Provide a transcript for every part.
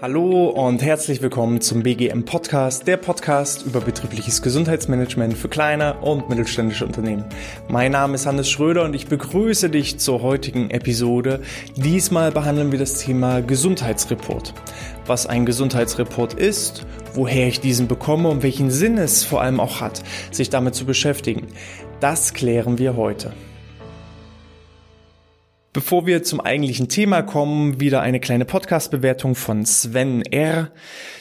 Hallo und herzlich willkommen zum BGM Podcast, der Podcast über betriebliches Gesundheitsmanagement für kleine und mittelständische Unternehmen. Mein Name ist Hannes Schröder und ich begrüße dich zur heutigen Episode. Diesmal behandeln wir das Thema Gesundheitsreport. Was ein Gesundheitsreport ist, woher ich diesen bekomme und welchen Sinn es vor allem auch hat, sich damit zu beschäftigen. Das klären wir heute. Bevor wir zum eigentlichen Thema kommen, wieder eine kleine Podcast-Bewertung von Sven R.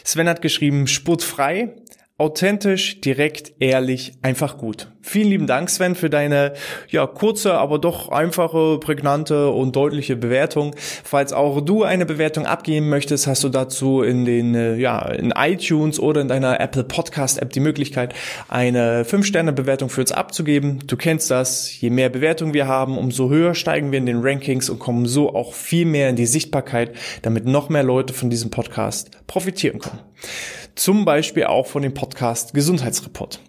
Sven hat geschrieben, spurtfrei, Authentisch, direkt, ehrlich, einfach gut. Vielen lieben Dank, Sven, für deine ja kurze, aber doch einfache, prägnante und deutliche Bewertung. Falls auch du eine Bewertung abgeben möchtest, hast du dazu in den äh, ja in iTunes oder in deiner Apple Podcast App die Möglichkeit, eine 5 Sterne Bewertung für uns abzugeben. Du kennst das. Je mehr Bewertungen wir haben, umso höher steigen wir in den Rankings und kommen so auch viel mehr in die Sichtbarkeit, damit noch mehr Leute von diesem Podcast profitieren können. Zum Beispiel auch von dem Podcast Gesundheitsreport.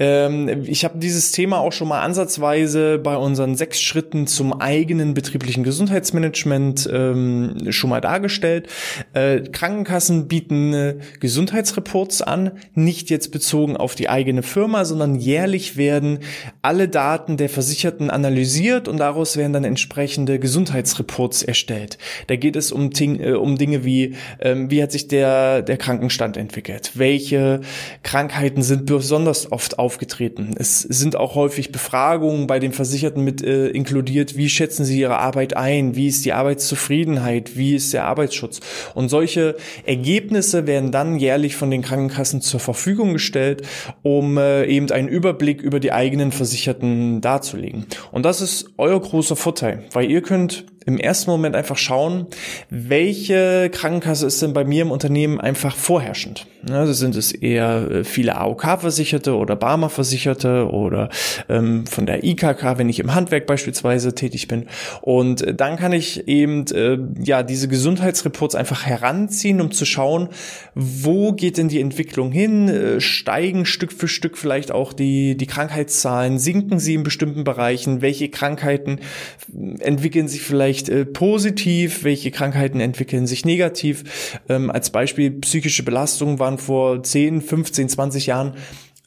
Ähm, ich habe dieses Thema auch schon mal ansatzweise bei unseren sechs Schritten zum eigenen betrieblichen Gesundheitsmanagement ähm, schon mal dargestellt. Äh, Krankenkassen bieten äh, Gesundheitsreports an, nicht jetzt bezogen auf die eigene Firma, sondern jährlich werden alle Daten der Versicherten analysiert und daraus werden dann entsprechende Gesundheitsreports erstellt. Da geht es um, äh, um Dinge wie, ähm, wie hat sich der, der Krankenstand entwickelt, welche Krankheiten sind besonders oft auf aufgetreten. Es sind auch häufig Befragungen bei den Versicherten mit äh, inkludiert. Wie schätzen sie ihre Arbeit ein? Wie ist die Arbeitszufriedenheit? Wie ist der Arbeitsschutz? Und solche Ergebnisse werden dann jährlich von den Krankenkassen zur Verfügung gestellt, um äh, eben einen Überblick über die eigenen Versicherten darzulegen. Und das ist euer großer Vorteil, weil ihr könnt im ersten Moment einfach schauen, welche Krankenkasse ist denn bei mir im Unternehmen einfach vorherrschend. Also sind es eher äh, viele AOK-Versicherte oder Barmer-Versicherte oder ähm, von der IKK, wenn ich im Handwerk beispielsweise tätig bin. Und äh, dann kann ich eben äh, ja diese Gesundheitsreports einfach heranziehen, um zu schauen, wo geht denn die Entwicklung hin? Äh, steigen Stück für Stück vielleicht auch die, die Krankheitszahlen? Sinken sie in bestimmten Bereichen? Welche Krankheiten entwickeln sich vielleicht vielleicht äh, positiv, welche Krankheiten entwickeln sich negativ. Ähm, als Beispiel psychische Belastungen waren vor 10, 15, 20 Jahren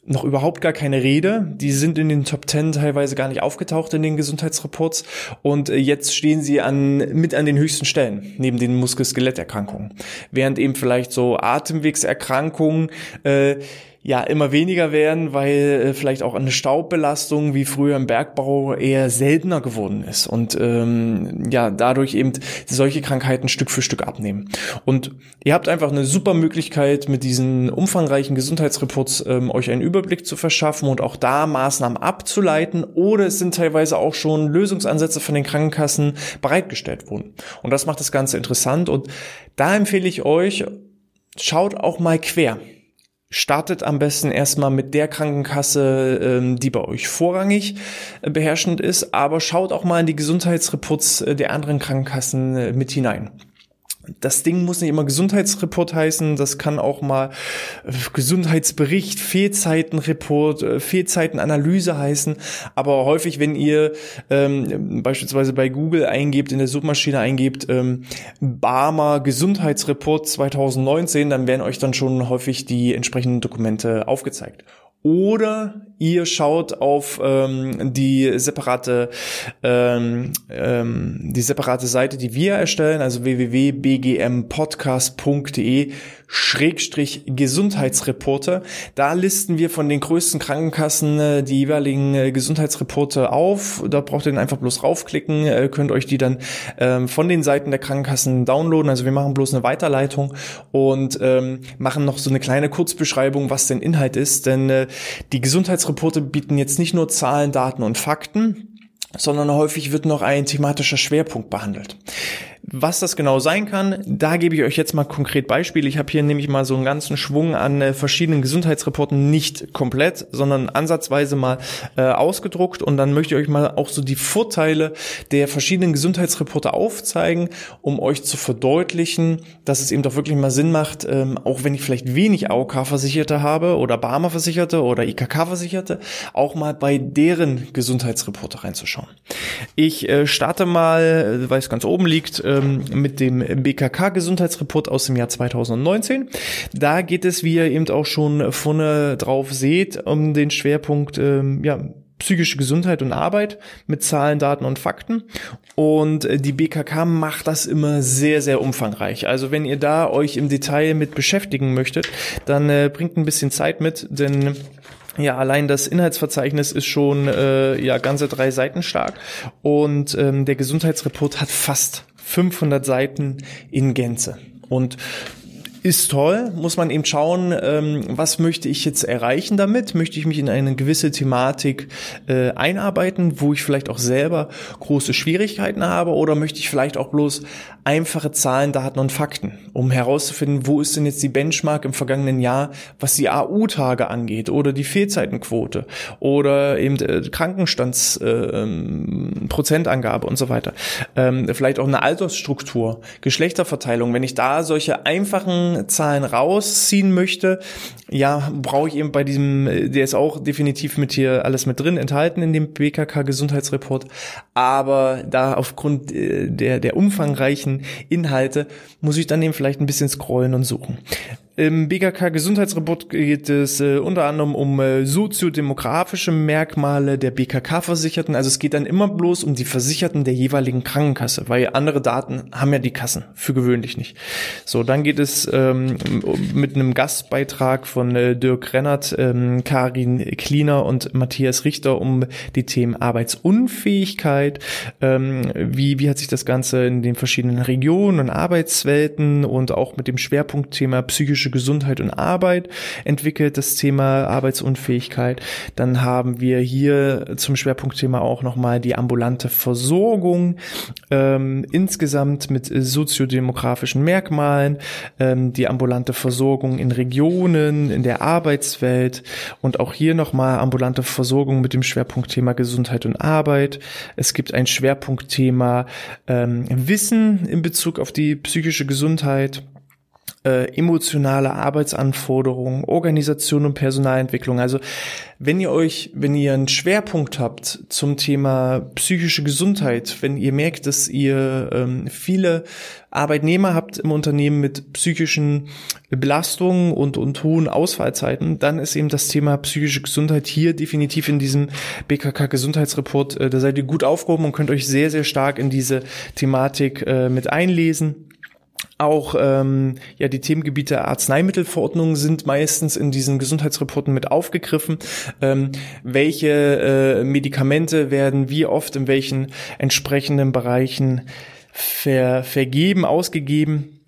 noch überhaupt gar keine Rede. Die sind in den Top 10 teilweise gar nicht aufgetaucht in den Gesundheitsreports und äh, jetzt stehen sie an, mit an den höchsten Stellen, neben den Muskel-Skeletterkrankungen. Während eben vielleicht so Atemwegserkrankungen äh, ja immer weniger werden, weil äh, vielleicht auch eine Staubbelastung wie früher im Bergbau eher seltener geworden ist und ähm, ja dadurch eben solche Krankheiten Stück für Stück abnehmen. Und ihr habt einfach eine super Möglichkeit mit diesen umfangreichen Gesundheitsreports ähm, euch einen Überblick zu verschaffen und auch da Maßnahmen abzuleiten oder es sind teilweise auch schon Lösungsansätze von den Krankenkassen bereitgestellt worden. Und das macht das Ganze interessant und da empfehle ich euch, schaut auch mal quer startet am besten erstmal mit der Krankenkasse, ähm, die bei euch vorrangig äh, beherrschend ist, aber schaut auch mal in die Gesundheitsreports äh, der anderen Krankenkassen äh, mit hinein das Ding muss nicht immer Gesundheitsreport heißen, das kann auch mal äh, Gesundheitsbericht, Fehlzeitenreport, äh, Fehlzeitenanalyse heißen. Aber häufig, wenn ihr ähm, beispielsweise bei Google eingebt, in der Suchmaschine eingebt, ähm, Barmer Gesundheitsreport 2019, dann werden euch dann schon häufig die entsprechenden Dokumente aufgezeigt oder ihr schaut auf ähm, die separate ähm, ähm, die separate Seite, die wir erstellen, also www.bgmpodcast.de Schrägstrich Gesundheitsreporte. Da listen wir von den größten Krankenkassen äh, die jeweiligen äh, Gesundheitsreporte auf. Da braucht ihr dann einfach bloß raufklicken, äh, könnt euch die dann ähm, von den Seiten der Krankenkassen downloaden. Also wir machen bloß eine Weiterleitung und ähm, machen noch so eine kleine Kurzbeschreibung, was denn Inhalt ist. Denn die Gesundheitsreporte bieten jetzt nicht nur Zahlen, Daten und Fakten, sondern häufig wird noch ein thematischer Schwerpunkt behandelt. Was das genau sein kann, da gebe ich euch jetzt mal konkret Beispiele. Ich habe hier nämlich mal so einen ganzen Schwung an äh, verschiedenen Gesundheitsreporten, nicht komplett, sondern ansatzweise mal äh, ausgedruckt und dann möchte ich euch mal auch so die Vorteile der verschiedenen Gesundheitsreporte aufzeigen, um euch zu verdeutlichen, dass es eben doch wirklich mal Sinn macht, ähm, auch wenn ich vielleicht wenig AOK-Versicherte habe oder Barmer-Versicherte oder IKK-Versicherte, auch mal bei deren Gesundheitsreporte reinzuschauen. Ich äh, starte mal, äh, weil es ganz oben liegt, ähm, mit dem BKK-Gesundheitsreport aus dem Jahr 2019. Da geht es, wie ihr eben auch schon vorne drauf seht, um den Schwerpunkt ähm, ja, psychische Gesundheit und Arbeit mit Zahlen, Daten und Fakten. Und äh, die BKK macht das immer sehr, sehr umfangreich. Also wenn ihr da euch im Detail mit beschäftigen möchtet, dann äh, bringt ein bisschen Zeit mit, denn ja, allein das Inhaltsverzeichnis ist schon äh, ja ganze drei Seiten stark und ähm, der Gesundheitsreport hat fast 500 Seiten in Gänze. Und ist toll, muss man eben schauen, ähm, was möchte ich jetzt erreichen damit? Möchte ich mich in eine gewisse Thematik äh, einarbeiten, wo ich vielleicht auch selber große Schwierigkeiten habe oder möchte ich vielleicht auch bloß einfache Zahlen, Daten und Fakten, um herauszufinden, wo ist denn jetzt die Benchmark im vergangenen Jahr, was die AU-Tage angeht oder die Fehlzeitenquote oder eben äh, Krankenstandsprozentangabe äh, und so weiter. Ähm, vielleicht auch eine Altersstruktur, Geschlechterverteilung. Wenn ich da solche einfachen Zahlen rausziehen möchte, ja, brauche ich eben bei diesem, der ist auch definitiv mit hier alles mit drin enthalten in dem BKK Gesundheitsreport, aber da aufgrund äh, der, der umfangreichen Inhalte muss ich dann eben vielleicht ein bisschen scrollen und suchen. Im BKK Gesundheitsreport geht es äh, unter anderem um äh, soziodemografische Merkmale der BKK-Versicherten. Also es geht dann immer bloß um die Versicherten der jeweiligen Krankenkasse, weil andere Daten haben ja die Kassen, für gewöhnlich nicht. So, dann geht es ähm, mit einem Gastbeitrag von äh, Dirk Rennert, ähm, Karin Kliener und Matthias Richter um die Themen Arbeitsunfähigkeit. Ähm, wie, wie hat sich das Ganze in den verschiedenen Regionen und Arbeitswelten und auch mit dem Schwerpunktthema psychische psychische Gesundheit und Arbeit entwickelt, das Thema Arbeitsunfähigkeit. Dann haben wir hier zum Schwerpunktthema auch nochmal die ambulante Versorgung, ähm, insgesamt mit soziodemografischen Merkmalen, ähm, die ambulante Versorgung in Regionen, in der Arbeitswelt und auch hier nochmal ambulante Versorgung mit dem Schwerpunktthema Gesundheit und Arbeit. Es gibt ein Schwerpunktthema ähm, Wissen in Bezug auf die psychische Gesundheit äh, emotionale Arbeitsanforderungen, Organisation und Personalentwicklung. Also wenn ihr euch, wenn ihr einen Schwerpunkt habt zum Thema psychische Gesundheit, wenn ihr merkt, dass ihr ähm, viele Arbeitnehmer habt im Unternehmen mit psychischen Belastungen und, und hohen Ausfallzeiten, dann ist eben das Thema psychische Gesundheit hier definitiv in diesem BKK Gesundheitsreport, äh, da seid ihr gut aufgehoben und könnt euch sehr, sehr stark in diese Thematik äh, mit einlesen. Auch ähm, ja die Themengebiete Arzneimittelverordnungen sind meistens in diesen Gesundheitsreporten mit aufgegriffen. Ähm, welche äh, Medikamente werden wie oft in welchen entsprechenden Bereichen ver vergeben, ausgegeben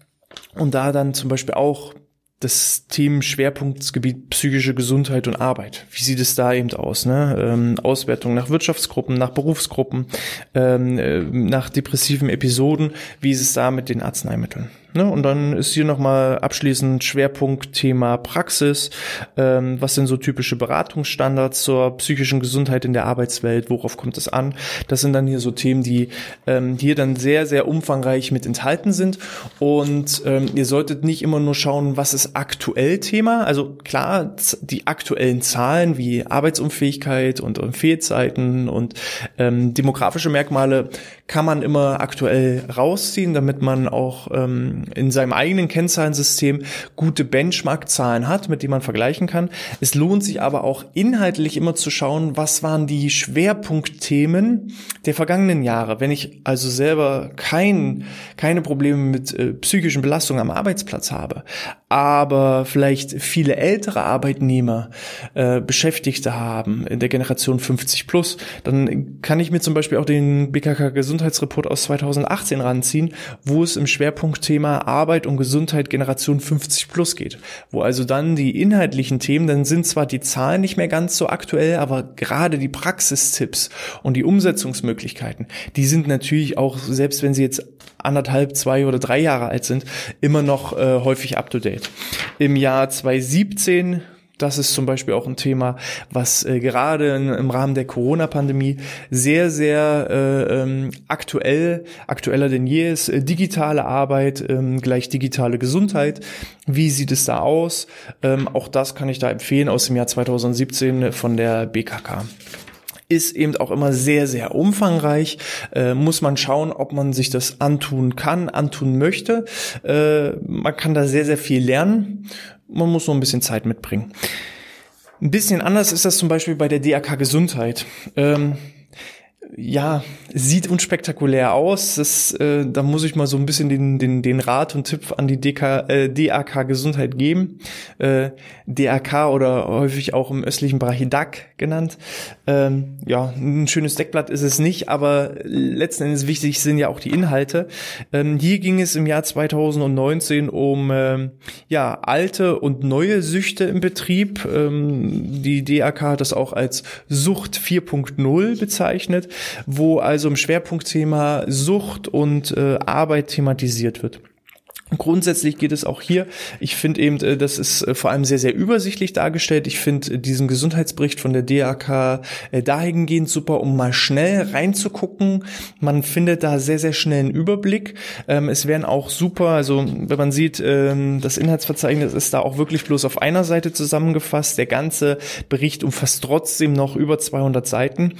und da dann zum Beispiel auch das Themenschwerpunktsgebiet psychische Gesundheit und Arbeit. Wie sieht es da eben aus? Ne? Ähm, Auswertung nach Wirtschaftsgruppen, nach Berufsgruppen, ähm, äh, nach depressiven Episoden. Wie ist es da mit den Arzneimitteln? Ne? Und dann ist hier nochmal abschließend Schwerpunkt Thema Praxis. Ähm, was sind so typische Beratungsstandards zur psychischen Gesundheit in der Arbeitswelt? Worauf kommt es an? Das sind dann hier so Themen, die ähm, hier dann sehr, sehr umfangreich mit enthalten sind. Und ähm, ihr solltet nicht immer nur schauen, was ist aktuell Thema. Also klar, die aktuellen Zahlen wie Arbeitsunfähigkeit und, und Fehlzeiten und ähm, demografische Merkmale kann man immer aktuell rausziehen, damit man auch ähm, in seinem eigenen Kennzahlensystem gute Benchmark-Zahlen hat, mit denen man vergleichen kann. Es lohnt sich aber auch inhaltlich immer zu schauen, was waren die Schwerpunktthemen der vergangenen Jahre. Wenn ich also selber kein, keine Probleme mit äh, psychischen Belastungen am Arbeitsplatz habe, aber vielleicht viele ältere Arbeitnehmer äh, Beschäftigte haben in der Generation 50 plus, dann kann ich mir zum Beispiel auch den BKK Gesundheitsreport aus 2018 ranziehen, wo es im Schwerpunktthema Arbeit und Gesundheit Generation 50 plus geht, wo also dann die inhaltlichen Themen, dann sind zwar die Zahlen nicht mehr ganz so aktuell, aber gerade die Praxistipps und die Umsetzungsmöglichkeiten, die sind natürlich auch, selbst wenn sie jetzt anderthalb, zwei oder drei Jahre alt sind, immer noch äh, häufig up to date. Im Jahr 2017 das ist zum Beispiel auch ein Thema, was äh, gerade in, im Rahmen der Corona-Pandemie sehr, sehr äh, ähm, aktuell, aktueller denn je ist. Äh, digitale Arbeit ähm, gleich digitale Gesundheit. Wie sieht es da aus? Ähm, auch das kann ich da empfehlen aus dem Jahr 2017 von der BKK ist eben auch immer sehr, sehr umfangreich. Äh, muss man schauen, ob man sich das antun kann, antun möchte. Äh, man kann da sehr, sehr viel lernen. Man muss nur ein bisschen Zeit mitbringen. Ein bisschen anders ist das zum Beispiel bei der DAK Gesundheit. Ähm, ja, sieht unspektakulär aus. Das, äh, da muss ich mal so ein bisschen den, den, den Rat und Tipp an die DK, äh, DAK Gesundheit geben. Äh, DAK oder häufig auch im östlichen Bereich DAC genannt. Ähm, ja, ein schönes Deckblatt ist es nicht, aber letzten Endes wichtig sind ja auch die Inhalte. Ähm, hier ging es im Jahr 2019 um ähm, ja alte und neue Süchte im Betrieb. Ähm, die DAK hat das auch als Sucht 4.0 bezeichnet wo also im Schwerpunktthema Sucht und äh, Arbeit thematisiert wird. Grundsätzlich geht es auch hier. Ich finde eben, äh, das ist äh, vor allem sehr, sehr übersichtlich dargestellt. Ich finde äh, diesen Gesundheitsbericht von der DAK dahingehend super, um mal schnell reinzugucken. Man findet da sehr, sehr schnell einen Überblick. Ähm, es wären auch super, also wenn man sieht, ähm, das Inhaltsverzeichnis ist da auch wirklich bloß auf einer Seite zusammengefasst. Der ganze Bericht umfasst trotzdem noch über 200 Seiten.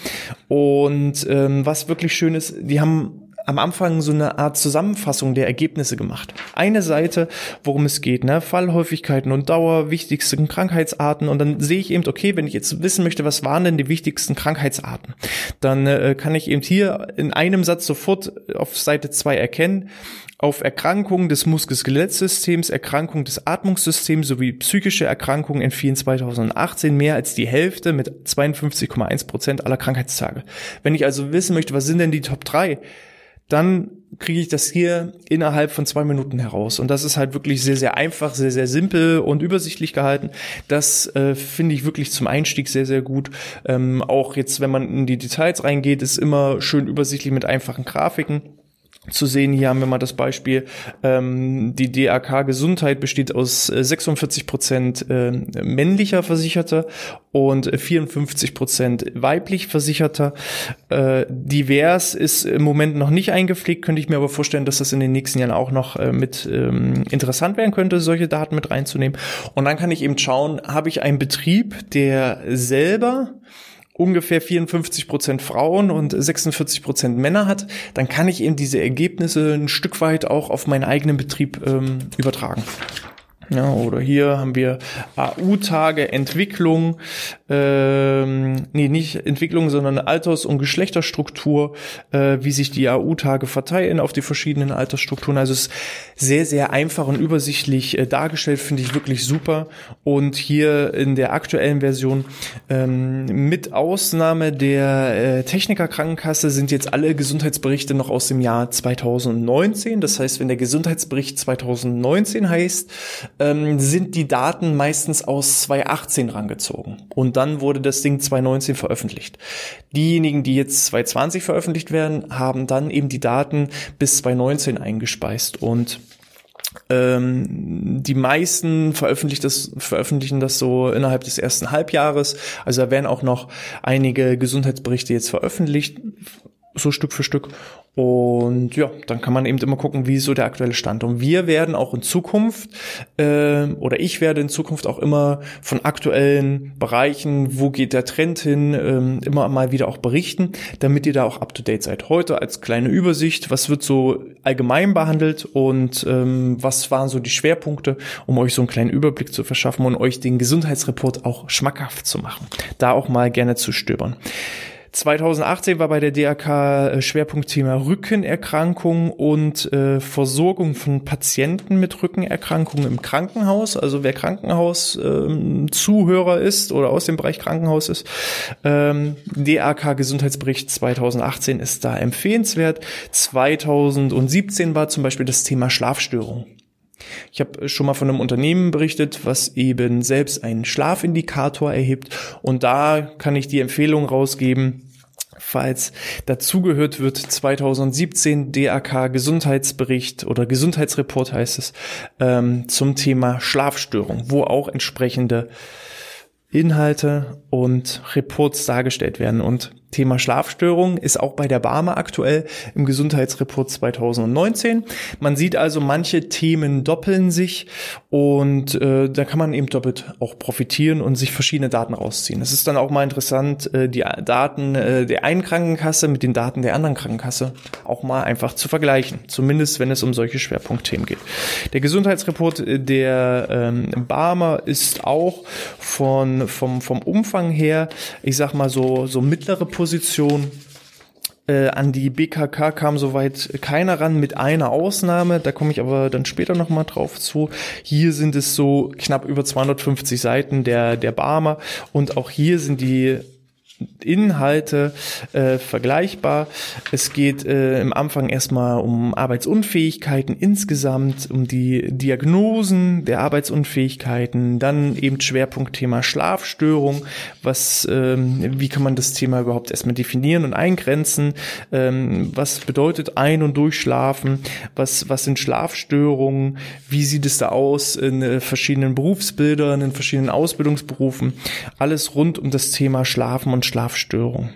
Und ähm, was wirklich schön ist, die haben am Anfang so eine Art Zusammenfassung der Ergebnisse gemacht. Eine Seite, worum es geht, ne? Fallhäufigkeiten und Dauer, wichtigsten Krankheitsarten und dann sehe ich eben, okay, wenn ich jetzt wissen möchte, was waren denn die wichtigsten Krankheitsarten, dann äh, kann ich eben hier in einem Satz sofort auf Seite zwei erkennen, auf Erkrankungen des Muskel-Skelettsystems, Erkrankungen des Atmungssystems sowie psychische Erkrankungen entfielen 2018 mehr als die Hälfte mit 52,1 Prozent aller Krankheitstage. Wenn ich also wissen möchte, was sind denn die Top 3, dann kriege ich das hier innerhalb von zwei Minuten heraus. Und das ist halt wirklich sehr, sehr einfach, sehr, sehr simpel und übersichtlich gehalten. Das äh, finde ich wirklich zum Einstieg sehr, sehr gut. Ähm, auch jetzt, wenn man in die Details reingeht, ist immer schön übersichtlich mit einfachen Grafiken zu sehen. Hier haben wir mal das Beispiel, ähm, die DAK Gesundheit besteht aus 46 äh, Prozent äh, männlicher Versicherter und 54 Prozent weiblich Versicherter. Äh, divers ist im Moment noch nicht eingepflegt, könnte ich mir aber vorstellen, dass das in den nächsten Jahren auch noch äh, mit ähm, interessant werden könnte, solche Daten mit reinzunehmen. Und dann kann ich eben schauen, habe ich einen Betrieb, der selber ungefähr 54 Prozent Frauen und 46 Prozent Männer hat, dann kann ich eben diese Ergebnisse ein Stück weit auch auf meinen eigenen Betrieb ähm, übertragen. Ja, oder hier haben wir AU-Tage Entwicklung, ähm, nee, nicht Entwicklung, sondern Alters- und Geschlechterstruktur, äh, wie sich die AU-Tage verteilen auf die verschiedenen Altersstrukturen. Also es ist sehr, sehr einfach und übersichtlich äh, dargestellt, finde ich wirklich super. Und hier in der aktuellen Version ähm, mit Ausnahme der äh, Technikerkrankenkasse sind jetzt alle Gesundheitsberichte noch aus dem Jahr 2019. Das heißt, wenn der Gesundheitsbericht 2019 heißt, ähm, sind die Daten meistens aus 2018 rangezogen. Und dann wurde das Ding 2019 veröffentlicht. Diejenigen, die jetzt 2020 veröffentlicht werden, haben dann eben die Daten bis 2019 eingespeist. Und ähm, die meisten veröffentlichen das, veröffentlichen das so innerhalb des ersten Halbjahres. Also da werden auch noch einige Gesundheitsberichte jetzt veröffentlicht, so Stück für Stück. Und ja, dann kann man eben immer gucken, wie so der aktuelle Stand. Und wir werden auch in Zukunft, äh, oder ich werde in Zukunft auch immer von aktuellen Bereichen, wo geht der Trend hin, äh, immer mal wieder auch berichten, damit ihr da auch up-to-date seid. Heute als kleine Übersicht, was wird so allgemein behandelt und ähm, was waren so die Schwerpunkte, um euch so einen kleinen Überblick zu verschaffen und euch den Gesundheitsreport auch schmackhaft zu machen. Da auch mal gerne zu stöbern. 2018 war bei der DRK äh, Schwerpunktthema Rückenerkrankung und äh, Versorgung von Patienten mit Rückenerkrankungen im Krankenhaus. Also wer Krankenhaus-Zuhörer ähm, ist oder aus dem Bereich Krankenhaus ist, ähm, DRK Gesundheitsbericht 2018 ist da empfehlenswert. 2017 war zum Beispiel das Thema Schlafstörung. Ich habe schon mal von einem Unternehmen berichtet, was eben selbst einen Schlafindikator erhebt. Und da kann ich die Empfehlung rausgeben, Falls dazugehört wird 2017 DAK Gesundheitsbericht oder Gesundheitsreport heißt es ähm, zum Thema Schlafstörung, wo auch entsprechende Inhalte und Reports dargestellt werden. Und Thema Schlafstörung ist auch bei der Barmer aktuell im Gesundheitsreport 2019. Man sieht also, manche Themen doppeln sich und äh, da kann man eben doppelt auch profitieren und sich verschiedene Daten rausziehen. Es ist dann auch mal interessant, äh, die Daten äh, der einen Krankenkasse mit den Daten der anderen Krankenkasse auch mal einfach zu vergleichen, zumindest wenn es um solche Schwerpunktthemen geht. Der Gesundheitsreport der ähm, Barmer ist auch von, vom, vom Umfang her, ich sag mal so, so mittlere Position Position. Äh, an die BKK kam soweit keiner ran, mit einer Ausnahme. Da komme ich aber dann später nochmal drauf zu. Hier sind es so knapp über 250 Seiten der, der Barmer. Und auch hier sind die Inhalte äh, vergleichbar. Es geht äh, im Anfang erstmal um Arbeitsunfähigkeiten insgesamt, um die Diagnosen der Arbeitsunfähigkeiten, dann eben Schwerpunktthema Schlafstörung, was, ähm, wie kann man das Thema überhaupt erstmal definieren und eingrenzen, ähm, was bedeutet Ein- und Durchschlafen, was, was sind Schlafstörungen, wie sieht es da aus in äh, verschiedenen Berufsbildern, in verschiedenen Ausbildungsberufen, alles rund um das Thema Schlafen und Schlafstörung.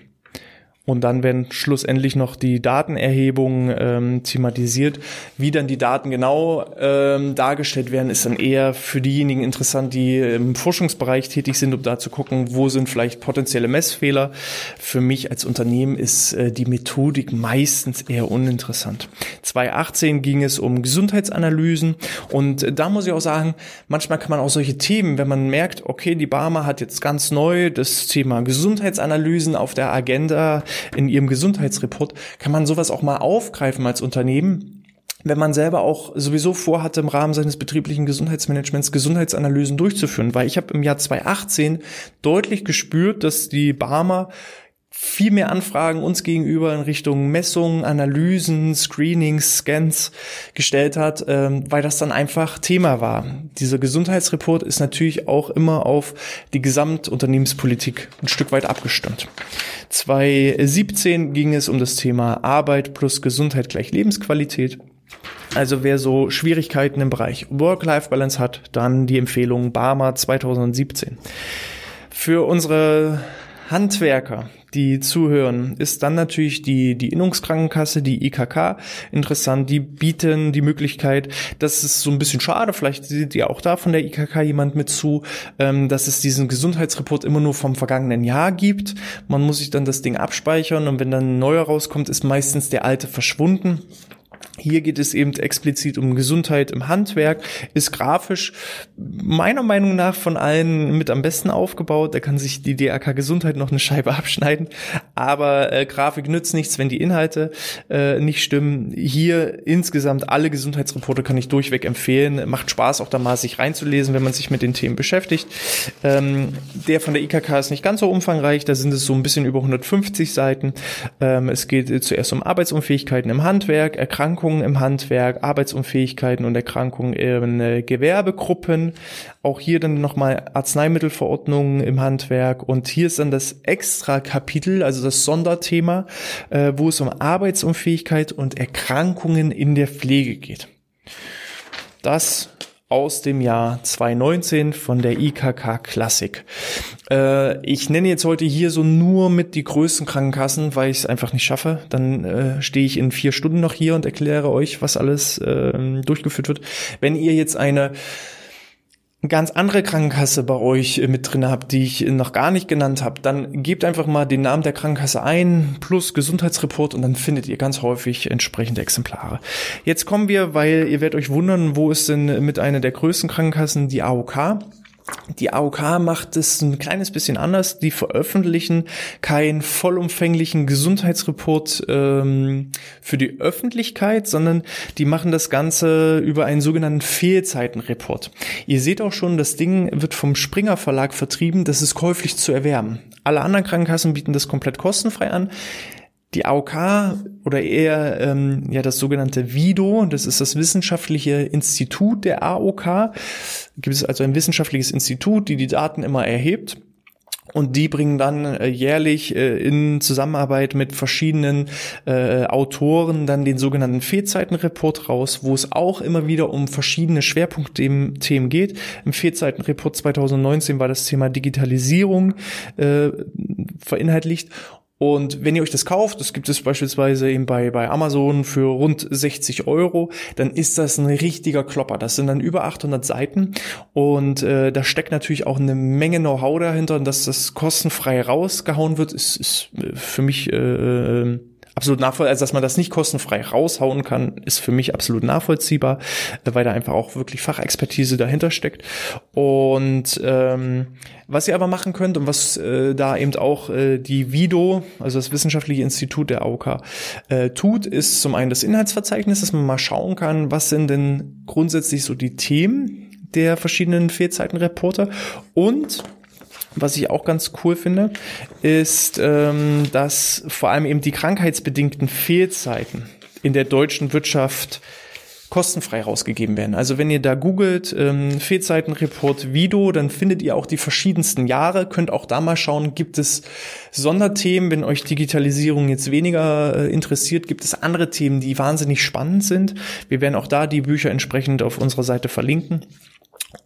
Und dann werden schlussendlich noch die Datenerhebungen ähm, thematisiert. Wie dann die Daten genau ähm, dargestellt werden, ist dann eher für diejenigen interessant, die im Forschungsbereich tätig sind, um da zu gucken, wo sind vielleicht potenzielle Messfehler. Für mich als Unternehmen ist äh, die Methodik meistens eher uninteressant. 2018 ging es um Gesundheitsanalysen und äh, da muss ich auch sagen, manchmal kann man auch solche Themen, wenn man merkt, okay, die Barmer hat jetzt ganz neu das Thema Gesundheitsanalysen auf der Agenda, in ihrem Gesundheitsreport, kann man sowas auch mal aufgreifen als Unternehmen wenn man selber auch sowieso vorhatte, im Rahmen seines betrieblichen Gesundheitsmanagements Gesundheitsanalysen durchzuführen, weil ich habe im Jahr 2018 deutlich gespürt, dass die Barmer viel mehr Anfragen uns gegenüber in Richtung Messungen, Analysen, Screenings, Scans gestellt hat, ähm, weil das dann einfach Thema war. Dieser Gesundheitsreport ist natürlich auch immer auf die Gesamtunternehmenspolitik ein Stück weit abgestimmt. 2017 ging es um das Thema Arbeit plus Gesundheit gleich Lebensqualität. Also wer so Schwierigkeiten im Bereich Work-Life-Balance hat, dann die Empfehlung Barmer 2017. Für unsere Handwerker, die zuhören, ist dann natürlich die, die Innungskrankenkasse, die IKK interessant. Die bieten die Möglichkeit, das ist so ein bisschen schade, vielleicht sieht ja auch da von der IKK jemand mit zu, ähm, dass es diesen Gesundheitsreport immer nur vom vergangenen Jahr gibt. Man muss sich dann das Ding abspeichern und wenn dann ein neuer rauskommt, ist meistens der alte verschwunden. Hier geht es eben explizit um Gesundheit im Handwerk, ist grafisch meiner Meinung nach von allen mit am besten aufgebaut. Da kann sich die DRK Gesundheit noch eine Scheibe abschneiden. Aber äh, Grafik nützt nichts, wenn die Inhalte äh, nicht stimmen. Hier insgesamt alle Gesundheitsreporte kann ich durchweg empfehlen. Macht Spaß auch da mal sich reinzulesen, wenn man sich mit den Themen beschäftigt. Ähm, der von der IKK ist nicht ganz so umfangreich. Da sind es so ein bisschen über 150 Seiten. Ähm, es geht zuerst um Arbeitsunfähigkeiten im Handwerk, Erkrankungen Erkrankungen im Handwerk, Arbeitsunfähigkeiten und Erkrankungen in äh, Gewerbegruppen. Auch hier dann nochmal Arzneimittelverordnungen im Handwerk. Und hier ist dann das extra Kapitel, also das Sonderthema, äh, wo es um Arbeitsunfähigkeit und Erkrankungen in der Pflege geht. Das aus dem Jahr 2019 von der IKK Classic. Äh, ich nenne jetzt heute hier so nur mit die größten Krankenkassen, weil ich es einfach nicht schaffe. Dann äh, stehe ich in vier Stunden noch hier und erkläre euch, was alles äh, durchgeführt wird. Wenn ihr jetzt eine ganz andere Krankenkasse bei euch äh, mit drin habt, die ich noch gar nicht genannt habe, dann gebt einfach mal den Namen der Krankenkasse ein plus Gesundheitsreport und dann findet ihr ganz häufig entsprechende Exemplare. Jetzt kommen wir, weil ihr werdet euch wundern, wo ist denn mit einer der größten Krankenkassen die AOK? Die AOK macht es ein kleines bisschen anders. Die veröffentlichen keinen vollumfänglichen Gesundheitsreport ähm, für die Öffentlichkeit, sondern die machen das Ganze über einen sogenannten Fehlzeitenreport. Ihr seht auch schon, das Ding wird vom Springer Verlag vertrieben. Das ist käuflich zu erwerben. Alle anderen Krankenkassen bieten das komplett kostenfrei an. Die AOK oder eher ähm, ja das sogenannte VIDO, das ist das wissenschaftliche Institut der AOK. Gibt es also ein wissenschaftliches Institut, die die Daten immer erhebt Und die bringen dann äh, jährlich äh, in Zusammenarbeit mit verschiedenen äh, Autoren dann den sogenannten Fehlzeitenreport raus, wo es auch immer wieder um verschiedene Schwerpunktthemen geht. Im Fehlzeitenreport 2019 war das Thema Digitalisierung äh, verinhaltlicht und wenn ihr euch das kauft, das gibt es beispielsweise eben bei, bei Amazon für rund 60 Euro, dann ist das ein richtiger Klopper. Das sind dann über 800 Seiten und äh, da steckt natürlich auch eine Menge Know-how dahinter und dass das kostenfrei rausgehauen wird, ist, ist äh, für mich äh, äh absolut nachvollziehbar, also dass man das nicht kostenfrei raushauen kann, ist für mich absolut nachvollziehbar, weil da einfach auch wirklich Fachexpertise dahinter steckt. Und ähm, was ihr aber machen könnt und was äh, da eben auch äh, die Vido, also das Wissenschaftliche Institut der AOK, äh, tut, ist zum einen das Inhaltsverzeichnis, dass man mal schauen kann, was sind denn grundsätzlich so die Themen der verschiedenen Fehlzeitenreporter und was ich auch ganz cool finde, ist, ähm, dass vor allem eben die krankheitsbedingten Fehlzeiten in der deutschen Wirtschaft kostenfrei rausgegeben werden. Also wenn ihr da googelt ähm, Fehlzeitenreport Vido, dann findet ihr auch die verschiedensten Jahre. Könnt auch da mal schauen, gibt es Sonderthemen, wenn euch Digitalisierung jetzt weniger äh, interessiert, gibt es andere Themen, die wahnsinnig spannend sind. Wir werden auch da die Bücher entsprechend auf unserer Seite verlinken.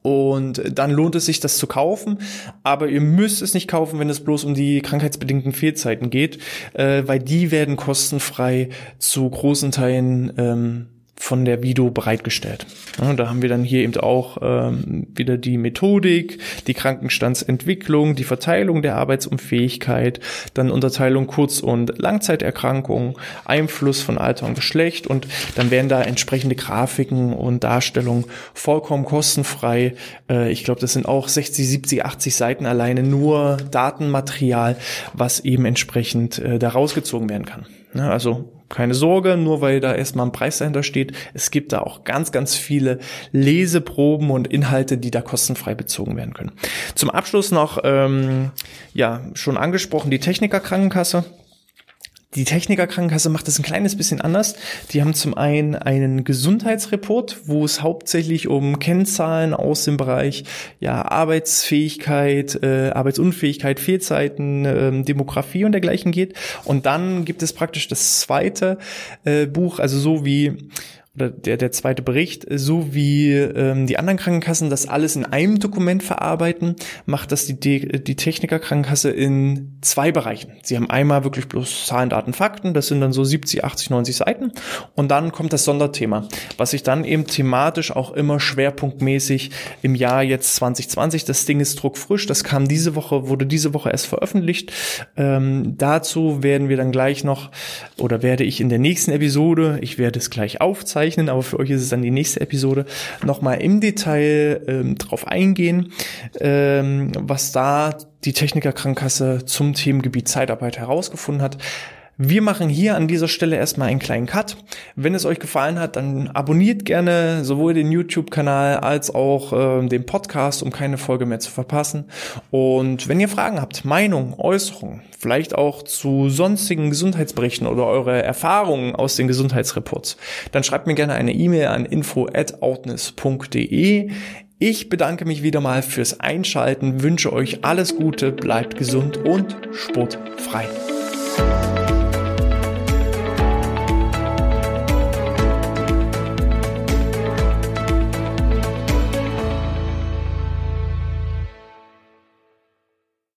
Und dann lohnt es sich, das zu kaufen. Aber ihr müsst es nicht kaufen, wenn es bloß um die krankheitsbedingten Fehlzeiten geht, äh, weil die werden kostenfrei zu großen Teilen ähm, von der Vido bereitgestellt. Ja, da haben wir dann hier eben auch ähm, wieder die Methodik, die Krankenstandsentwicklung, die Verteilung der Arbeitsunfähigkeit, dann Unterteilung Kurz- und Langzeiterkrankung, Einfluss von Alter und Geschlecht und dann werden da entsprechende Grafiken und Darstellungen vollkommen kostenfrei. Äh, ich glaube, das sind auch 60, 70, 80 Seiten alleine nur Datenmaterial, was eben entsprechend äh, da rausgezogen werden kann. Also keine Sorge, nur weil da erstmal ein Preis dahinter steht. Es gibt da auch ganz, ganz viele Leseproben und Inhalte, die da kostenfrei bezogen werden können. Zum Abschluss noch, ähm, ja, schon angesprochen, die Technikerkrankenkasse. Die Techniker Krankenkasse macht das ein kleines bisschen anders. Die haben zum einen einen Gesundheitsreport, wo es hauptsächlich um Kennzahlen aus dem Bereich ja, Arbeitsfähigkeit, äh, Arbeitsunfähigkeit, Fehlzeiten, äh, Demografie und dergleichen geht. Und dann gibt es praktisch das zweite äh, Buch, also so wie oder der, der zweite Bericht, so wie ähm, die anderen Krankenkassen das alles in einem Dokument verarbeiten, macht das die, die Technikerkrankenkasse in zwei Bereichen. Sie haben einmal wirklich bloß Zahlen, Daten, Fakten, das sind dann so 70, 80, 90 Seiten und dann kommt das Sonderthema, was sich dann eben thematisch auch immer schwerpunktmäßig im Jahr jetzt 2020, das Ding ist druckfrisch, das kam diese Woche, wurde diese Woche erst veröffentlicht. Ähm, dazu werden wir dann gleich noch oder werde ich in der nächsten Episode, ich werde es gleich aufzeigen, aufzeichnen, aber für euch ist es dann die nächste Episode, nochmal im Detail ähm, drauf eingehen, ähm, was da die Techniker Krankenkasse zum Themengebiet Zeitarbeit herausgefunden hat. Wir machen hier an dieser Stelle erstmal einen kleinen Cut. Wenn es euch gefallen hat, dann abonniert gerne sowohl den YouTube-Kanal als auch äh, den Podcast, um keine Folge mehr zu verpassen. Und wenn ihr Fragen habt, Meinung, Äußerungen, vielleicht auch zu sonstigen Gesundheitsberichten oder eure Erfahrungen aus den Gesundheitsreports, dann schreibt mir gerne eine E-Mail an info@outness.de. Ich bedanke mich wieder mal fürs Einschalten, wünsche euch alles Gute, bleibt gesund und sportfrei.